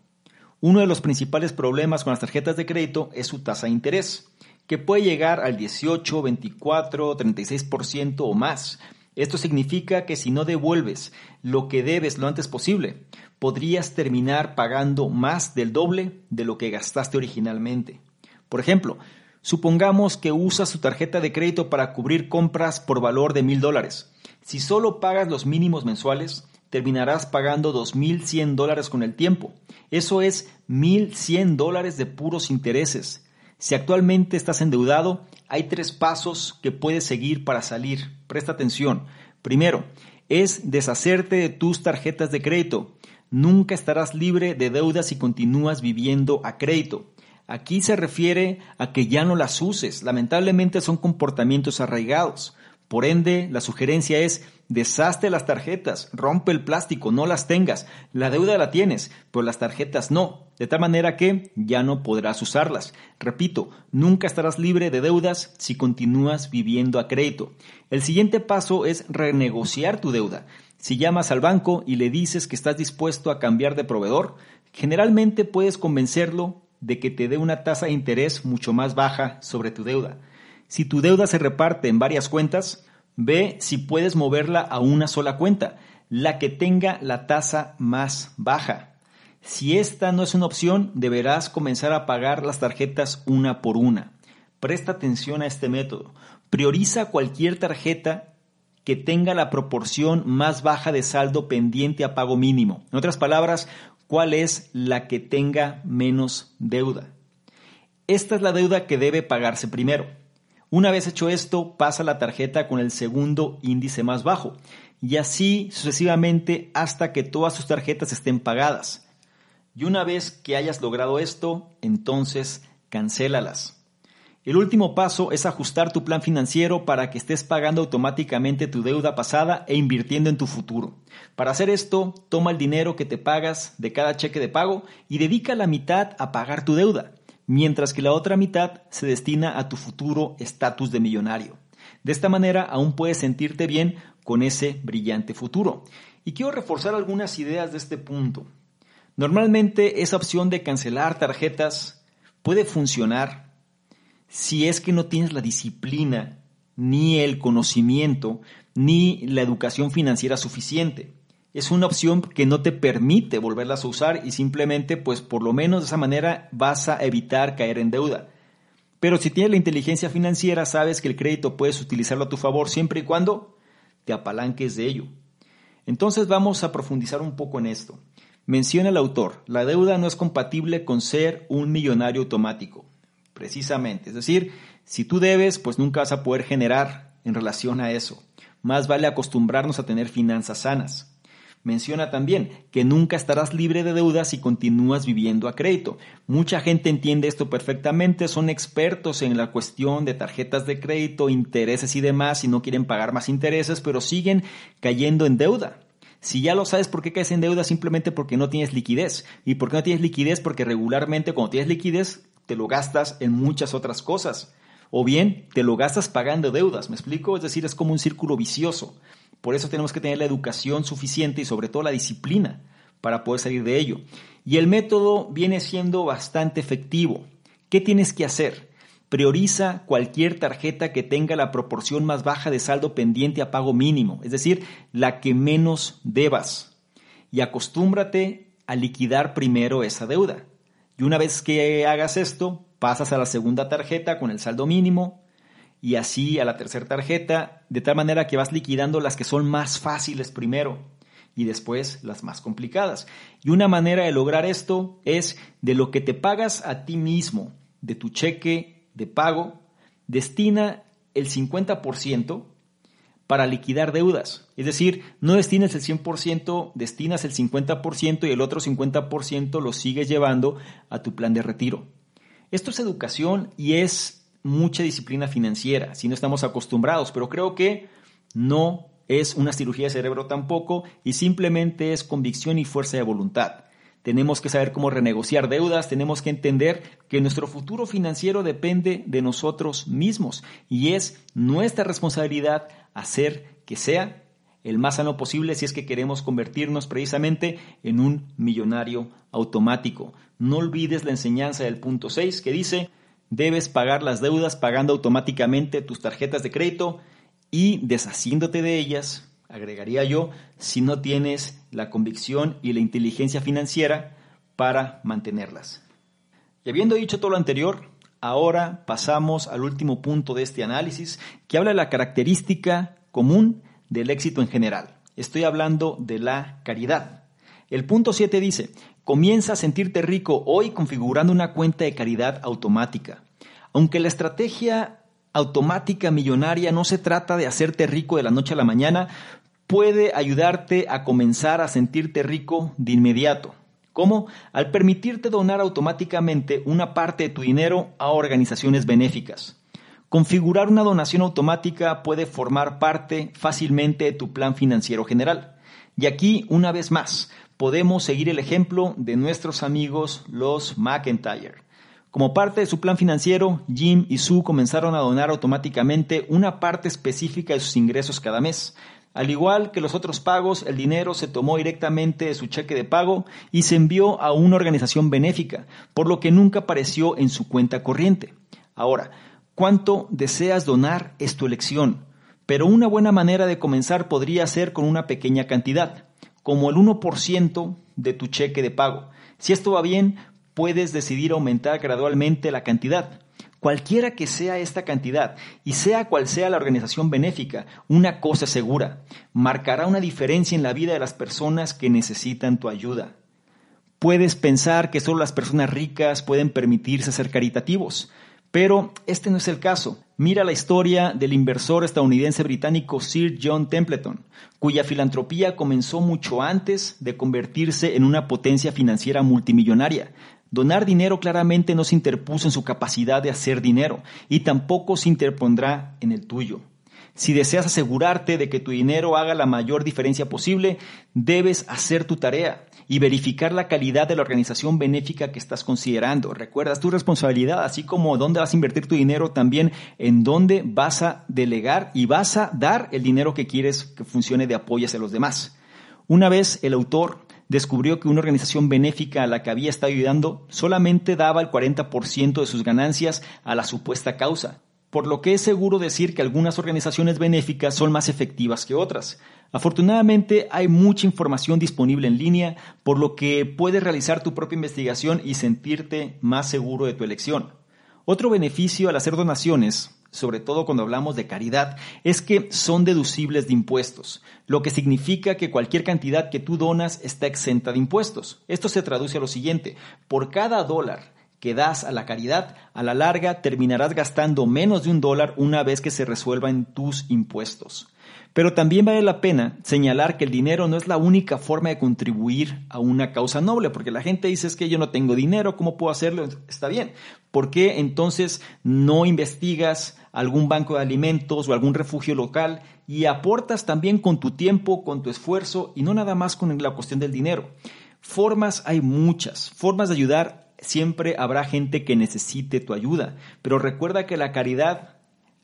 Uno de los principales problemas con las tarjetas de crédito es su tasa de interés, que puede llegar al 18, 24, 36% o más. Esto significa que si no devuelves lo que debes lo antes posible, podrías terminar pagando más del doble de lo que gastaste originalmente. Por ejemplo, supongamos que usas tu tarjeta de crédito para cubrir compras por valor de mil dólares. Si solo pagas los mínimos mensuales, terminarás pagando 2.100 dólares con el tiempo. Eso es 1.100 dólares de puros intereses. Si actualmente estás endeudado, hay tres pasos que puedes seguir para salir. Presta atención. Primero, es deshacerte de tus tarjetas de crédito. Nunca estarás libre de deudas si continúas viviendo a crédito. Aquí se refiere a que ya no las uses. Lamentablemente son comportamientos arraigados. Por ende, la sugerencia es deshazte las tarjetas, rompe el plástico, no las tengas. La deuda la tienes, pero las tarjetas no, de tal manera que ya no podrás usarlas. Repito, nunca estarás libre de deudas si continúas viviendo a crédito. El siguiente paso es renegociar tu deuda. Si llamas al banco y le dices que estás dispuesto a cambiar de proveedor, generalmente puedes convencerlo de que te dé una tasa de interés mucho más baja sobre tu deuda. Si tu deuda se reparte en varias cuentas, ve si puedes moverla a una sola cuenta, la que tenga la tasa más baja. Si esta no es una opción, deberás comenzar a pagar las tarjetas una por una. Presta atención a este método. Prioriza cualquier tarjeta que tenga la proporción más baja de saldo pendiente a pago mínimo. En otras palabras, cuál es la que tenga menos deuda. Esta es la deuda que debe pagarse primero. Una vez hecho esto, pasa la tarjeta con el segundo índice más bajo y así sucesivamente hasta que todas sus tarjetas estén pagadas. Y una vez que hayas logrado esto, entonces cancélalas. El último paso es ajustar tu plan financiero para que estés pagando automáticamente tu deuda pasada e invirtiendo en tu futuro. Para hacer esto, toma el dinero que te pagas de cada cheque de pago y dedica la mitad a pagar tu deuda, mientras que la otra mitad se destina a tu futuro estatus de millonario. De esta manera aún puedes sentirte bien con ese brillante futuro. Y quiero reforzar algunas ideas de este punto. Normalmente esa opción de cancelar tarjetas puede funcionar si es que no tienes la disciplina, ni el conocimiento, ni la educación financiera suficiente. Es una opción que no te permite volverlas a usar y simplemente, pues por lo menos de esa manera vas a evitar caer en deuda. Pero si tienes la inteligencia financiera, sabes que el crédito puedes utilizarlo a tu favor siempre y cuando te apalanques de ello. Entonces vamos a profundizar un poco en esto. Menciona el autor, la deuda no es compatible con ser un millonario automático precisamente. Es decir, si tú debes, pues nunca vas a poder generar en relación a eso. Más vale acostumbrarnos a tener finanzas sanas. Menciona también que nunca estarás libre de deudas si continúas viviendo a crédito. Mucha gente entiende esto perfectamente, son expertos en la cuestión de tarjetas de crédito, intereses y demás y no quieren pagar más intereses, pero siguen cayendo en deuda. Si ya lo sabes por qué caes en deuda, simplemente porque no tienes liquidez. ¿Y por qué no tienes liquidez? Porque regularmente cuando tienes liquidez te lo gastas en muchas otras cosas. O bien te lo gastas pagando deudas, ¿me explico? Es decir, es como un círculo vicioso. Por eso tenemos que tener la educación suficiente y sobre todo la disciplina para poder salir de ello. Y el método viene siendo bastante efectivo. ¿Qué tienes que hacer? Prioriza cualquier tarjeta que tenga la proporción más baja de saldo pendiente a pago mínimo, es decir, la que menos debas. Y acostúmbrate a liquidar primero esa deuda. Y una vez que hagas esto, pasas a la segunda tarjeta con el saldo mínimo y así a la tercera tarjeta, de tal manera que vas liquidando las que son más fáciles primero y después las más complicadas. Y una manera de lograr esto es de lo que te pagas a ti mismo, de tu cheque de pago, destina el 50% para liquidar deudas. Es decir, no destinas el 100%, destinas el 50% y el otro 50% lo sigues llevando a tu plan de retiro. Esto es educación y es mucha disciplina financiera, si no estamos acostumbrados, pero creo que no es una cirugía de cerebro tampoco y simplemente es convicción y fuerza de voluntad. Tenemos que saber cómo renegociar deudas, tenemos que entender que nuestro futuro financiero depende de nosotros mismos y es nuestra responsabilidad hacer que sea el más sano posible si es que queremos convertirnos precisamente en un millonario automático. No olvides la enseñanza del punto 6 que dice, debes pagar las deudas pagando automáticamente tus tarjetas de crédito y deshaciéndote de ellas, agregaría yo, si no tienes la convicción y la inteligencia financiera para mantenerlas. Y habiendo dicho todo lo anterior, Ahora pasamos al último punto de este análisis que habla de la característica común del éxito en general. Estoy hablando de la caridad. El punto 7 dice, comienza a sentirte rico hoy configurando una cuenta de caridad automática. Aunque la estrategia automática millonaria no se trata de hacerte rico de la noche a la mañana, puede ayudarte a comenzar a sentirte rico de inmediato. ¿Cómo? Al permitirte donar automáticamente una parte de tu dinero a organizaciones benéficas. Configurar una donación automática puede formar parte fácilmente de tu plan financiero general. Y aquí, una vez más, podemos seguir el ejemplo de nuestros amigos los McIntyre. Como parte de su plan financiero, Jim y Sue comenzaron a donar automáticamente una parte específica de sus ingresos cada mes, al igual que los otros pagos, el dinero se tomó directamente de su cheque de pago y se envió a una organización benéfica, por lo que nunca apareció en su cuenta corriente. Ahora, cuánto deseas donar es tu elección, pero una buena manera de comenzar podría ser con una pequeña cantidad, como el 1% de tu cheque de pago. Si esto va bien, puedes decidir aumentar gradualmente la cantidad. Cualquiera que sea esta cantidad y sea cual sea la organización benéfica, una cosa segura, marcará una diferencia en la vida de las personas que necesitan tu ayuda. Puedes pensar que solo las personas ricas pueden permitirse ser caritativos, pero este no es el caso. Mira la historia del inversor estadounidense británico Sir John Templeton, cuya filantropía comenzó mucho antes de convertirse en una potencia financiera multimillonaria. Donar dinero claramente no se interpuso en su capacidad de hacer dinero y tampoco se interpondrá en el tuyo. Si deseas asegurarte de que tu dinero haga la mayor diferencia posible, debes hacer tu tarea y verificar la calidad de la organización benéfica que estás considerando. Recuerdas tu responsabilidad, así como dónde vas a invertir tu dinero, también en dónde vas a delegar y vas a dar el dinero que quieres que funcione de apoyo hacia los demás. Una vez el autor descubrió que una organización benéfica a la que había estado ayudando solamente daba el 40% de sus ganancias a la supuesta causa, por lo que es seguro decir que algunas organizaciones benéficas son más efectivas que otras. Afortunadamente hay mucha información disponible en línea, por lo que puedes realizar tu propia investigación y sentirte más seguro de tu elección. Otro beneficio al hacer donaciones sobre todo cuando hablamos de caridad, es que son deducibles de impuestos, lo que significa que cualquier cantidad que tú donas está exenta de impuestos. Esto se traduce a lo siguiente, por cada dólar que das a la caridad, a la larga terminarás gastando menos de un dólar una vez que se resuelvan tus impuestos. Pero también vale la pena señalar que el dinero no es la única forma de contribuir a una causa noble, porque la gente dice es que yo no tengo dinero, ¿cómo puedo hacerlo? Está bien. ¿Por qué entonces no investigas algún banco de alimentos o algún refugio local y aportas también con tu tiempo, con tu esfuerzo y no nada más con la cuestión del dinero? Formas hay muchas, formas de ayudar. Siempre habrá gente que necesite tu ayuda, pero recuerda que la caridad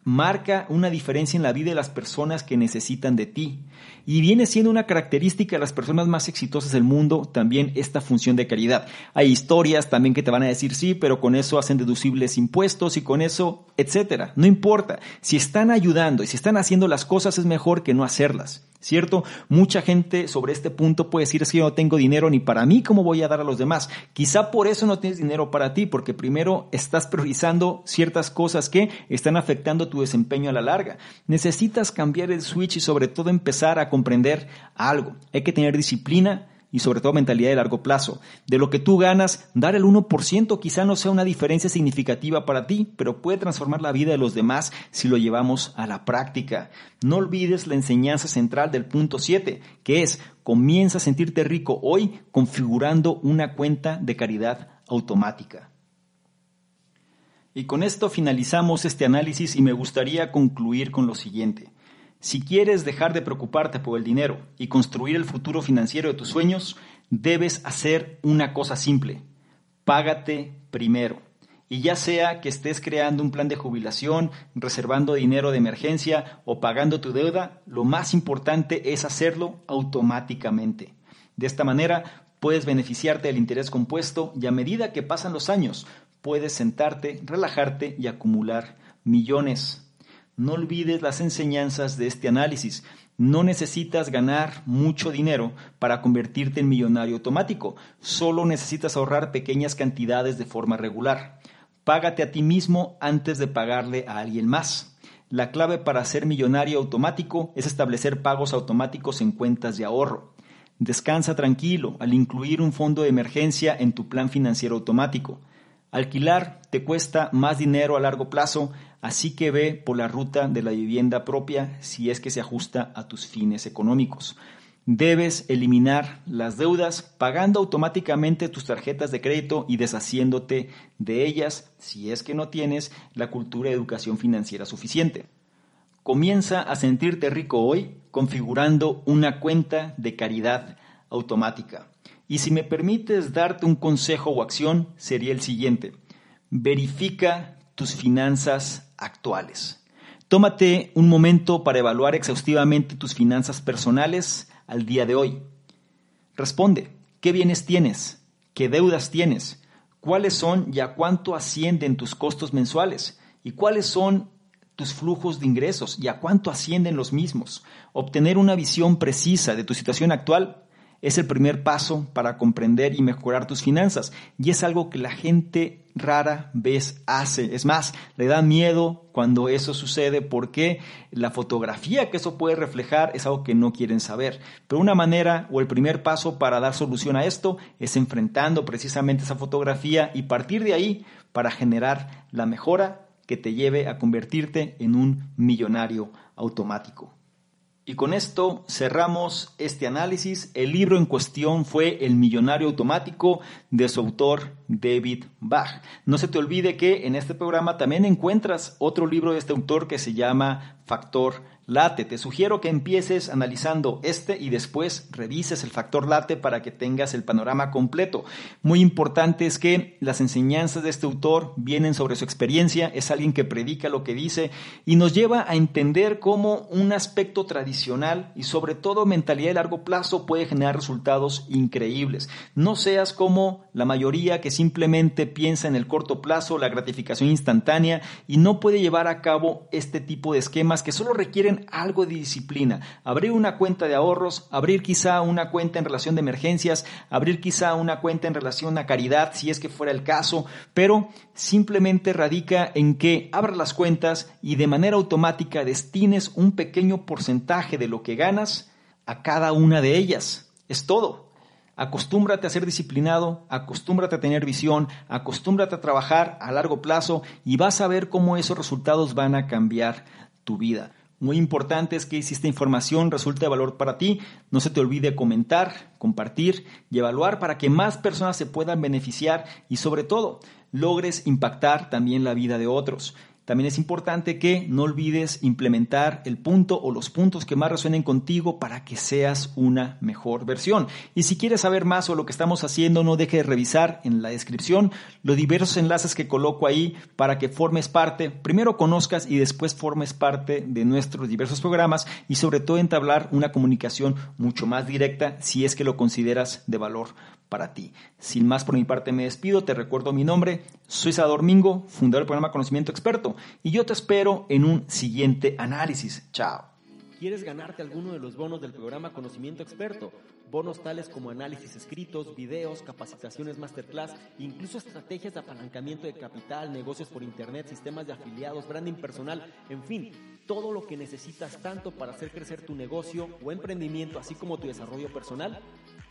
marca una diferencia en la vida de las personas que necesitan de ti. Y viene siendo una característica de las personas más exitosas del mundo también esta función de caridad. Hay historias también que te van a decir sí, pero con eso hacen deducibles impuestos y con eso, etcétera. No importa. Si están ayudando y si están haciendo las cosas es mejor que no hacerlas. ¿Cierto? Mucha gente sobre este punto puede decir es que yo no tengo dinero ni para mí, ¿cómo voy a dar a los demás? Quizá por eso no tienes dinero para ti, porque primero estás priorizando ciertas cosas que están afectando tu desempeño a la larga. Necesitas cambiar el switch y sobre todo empezar a comprender algo. Hay que tener disciplina, y sobre todo mentalidad de largo plazo. De lo que tú ganas, dar el 1% quizá no sea una diferencia significativa para ti, pero puede transformar la vida de los demás si lo llevamos a la práctica. No olvides la enseñanza central del punto 7, que es comienza a sentirte rico hoy configurando una cuenta de caridad automática. Y con esto finalizamos este análisis y me gustaría concluir con lo siguiente. Si quieres dejar de preocuparte por el dinero y construir el futuro financiero de tus sueños, debes hacer una cosa simple. Págate primero. Y ya sea que estés creando un plan de jubilación, reservando dinero de emergencia o pagando tu deuda, lo más importante es hacerlo automáticamente. De esta manera puedes beneficiarte del interés compuesto y a medida que pasan los años puedes sentarte, relajarte y acumular millones no olvides las enseñanzas de este análisis. No necesitas ganar mucho dinero para convertirte en millonario automático. Solo necesitas ahorrar pequeñas cantidades de forma regular. Págate a ti mismo antes de pagarle a alguien más. La clave para ser millonario automático es establecer pagos automáticos en cuentas de ahorro. Descansa tranquilo al incluir un fondo de emergencia en tu plan financiero automático. Alquilar te cuesta más dinero a largo plazo, así que ve por la ruta de la vivienda propia si es que se ajusta a tus fines económicos. Debes eliminar las deudas pagando automáticamente tus tarjetas de crédito y deshaciéndote de ellas si es que no tienes la cultura de educación financiera suficiente. Comienza a sentirte rico hoy configurando una cuenta de caridad automática. Y si me permites darte un consejo o acción, sería el siguiente. Verifica tus finanzas actuales. Tómate un momento para evaluar exhaustivamente tus finanzas personales al día de hoy. Responde, ¿qué bienes tienes? ¿Qué deudas tienes? ¿Cuáles son y a cuánto ascienden tus costos mensuales? ¿Y cuáles son tus flujos de ingresos y a cuánto ascienden los mismos? Obtener una visión precisa de tu situación actual es el primer paso para comprender y mejorar tus finanzas. Y es algo que la gente rara vez hace. Es más, le da miedo cuando eso sucede porque la fotografía que eso puede reflejar es algo que no quieren saber. Pero una manera o el primer paso para dar solución a esto es enfrentando precisamente esa fotografía y partir de ahí para generar la mejora que te lleve a convertirte en un millonario automático. Y con esto cerramos este análisis. El libro en cuestión fue El Millonario Automático de su autor David Bach. No se te olvide que en este programa también encuentras otro libro de este autor que se llama Factor late. Te sugiero que empieces analizando este y después revises el factor late para que tengas el panorama completo. Muy importante es que las enseñanzas de este autor vienen sobre su experiencia, es alguien que predica lo que dice y nos lleva a entender cómo un aspecto tradicional y sobre todo mentalidad de largo plazo puede generar resultados increíbles. No seas como la mayoría que simplemente piensa en el corto plazo, la gratificación instantánea y no puede llevar a cabo este tipo de esquemas que solo requieren algo de disciplina. Abrir una cuenta de ahorros, abrir quizá una cuenta en relación de emergencias, abrir quizá una cuenta en relación a caridad, si es que fuera el caso, pero simplemente radica en que abras las cuentas y de manera automática destines un pequeño porcentaje de lo que ganas a cada una de ellas. Es todo. Acostúmbrate a ser disciplinado, acostúmbrate a tener visión, acostúmbrate a trabajar a largo plazo y vas a ver cómo esos resultados van a cambiar tu vida. Muy importante es que si esta información resulta de valor para ti, no se te olvide comentar, compartir y evaluar para que más personas se puedan beneficiar y sobre todo logres impactar también la vida de otros. También es importante que no olvides implementar el punto o los puntos que más resuenen contigo para que seas una mejor versión. Y si quieres saber más sobre lo que estamos haciendo, no dejes de revisar en la descripción los diversos enlaces que coloco ahí para que formes parte, primero conozcas y después formes parte de nuestros diversos programas y sobre todo entablar una comunicación mucho más directa si es que lo consideras de valor para ti. Sin más por mi parte me despido, te recuerdo mi nombre, soy Salvador Mingo, fundador del programa Conocimiento Experto, y yo te espero en un siguiente análisis. Chao. ¿Quieres ganarte alguno de los bonos del programa Conocimiento Experto? Bonos tales como análisis escritos, videos, capacitaciones masterclass, incluso estrategias de apalancamiento de capital, negocios por internet, sistemas de afiliados, branding personal, en fin, todo lo que necesitas tanto para hacer crecer tu negocio o emprendimiento, así como tu desarrollo personal.